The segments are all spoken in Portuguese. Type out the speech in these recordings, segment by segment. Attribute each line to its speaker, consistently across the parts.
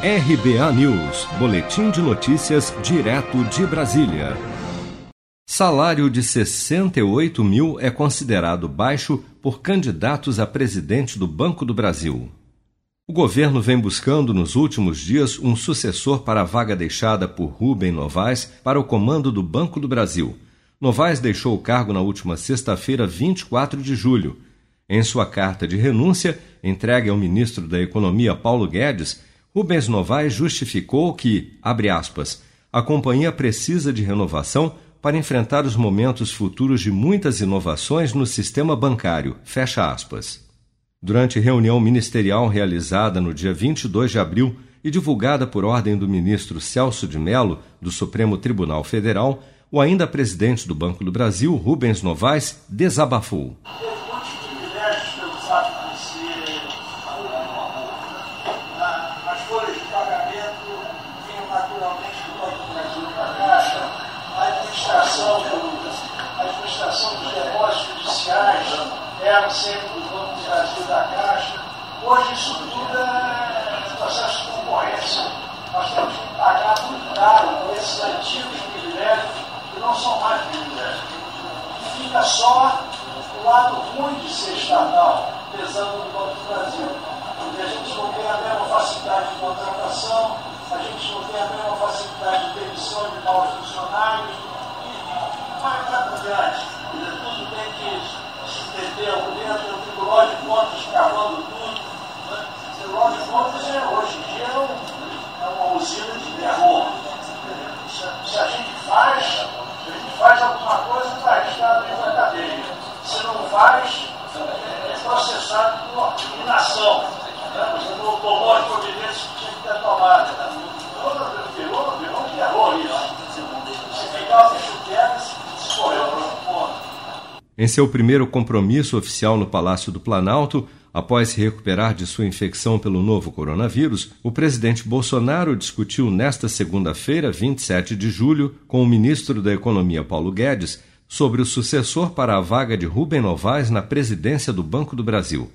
Speaker 1: RBA News, Boletim de Notícias, direto de Brasília. Salário de 68 mil é considerado baixo por candidatos a presidente do Banco do Brasil. O governo vem buscando nos últimos dias um sucessor para a vaga deixada por Rubem Novaes para o comando do Banco do Brasil. Novaes deixou o cargo na última sexta-feira, 24 de julho. Em sua carta de renúncia, entregue ao ministro da Economia Paulo Guedes, Rubens Novaes justificou que, abre aspas, a companhia precisa de renovação para enfrentar os momentos futuros de muitas inovações no sistema bancário, fecha aspas. Durante reunião ministerial realizada no dia 22 de abril e divulgada por ordem do ministro Celso de Mello, do Supremo Tribunal Federal, o ainda presidente do Banco do Brasil, Rubens Novaes, desabafou.
Speaker 2: Eram sempre do Banco do Brasil da Caixa. Hoje isso tudo é processo de concorrência. Nós temos que pagar muito caro por esses antigos privilégios que não são mais privilégios. E fica só o lado ruim de ser estatal, pesando no Banco do Brasil. Porque a gente não tem a mesma facilidade de contratação, a gente não tem a mesma facilidade de demissão de maus funcionários, e vai para diante. Tudo tem que entendeu? Dentro do Tribunal de Contas cavando tudo. Né? O Tribunal de Contas é, hoje em dia é, é uma usina de terror. Se, se, a gente faz, se a gente faz alguma coisa, está arriscado dentro da cadeia. Se não faz, é, processado por inação. Né? Você não tomou
Speaker 1: Em seu primeiro compromisso oficial no Palácio do Planalto, após se recuperar de sua infecção pelo novo coronavírus, o presidente Bolsonaro discutiu nesta segunda-feira, 27 de julho, com o ministro da Economia Paulo Guedes sobre o sucessor para a vaga de Rubem Novaes na presidência do Banco do Brasil.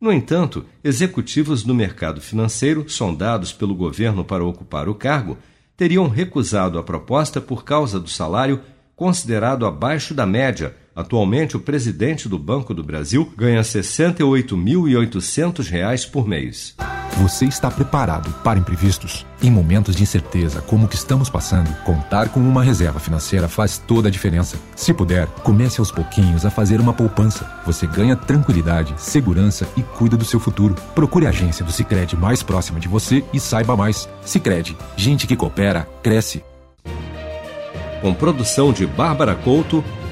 Speaker 1: No entanto, executivos do mercado financeiro, sondados pelo governo para ocupar o cargo, teriam recusado a proposta por causa do salário considerado abaixo da média Atualmente, o presidente do Banco do Brasil ganha R$ 68.800 por mês.
Speaker 3: Você está preparado para imprevistos? Em momentos de incerteza como o que estamos passando, contar com uma reserva financeira faz toda a diferença. Se puder, comece aos pouquinhos a fazer uma poupança. Você ganha tranquilidade, segurança e cuida do seu futuro. Procure a agência do Sicredi mais próxima de você e saiba mais. Sicredi, gente que coopera cresce.
Speaker 1: Com produção de Bárbara Couto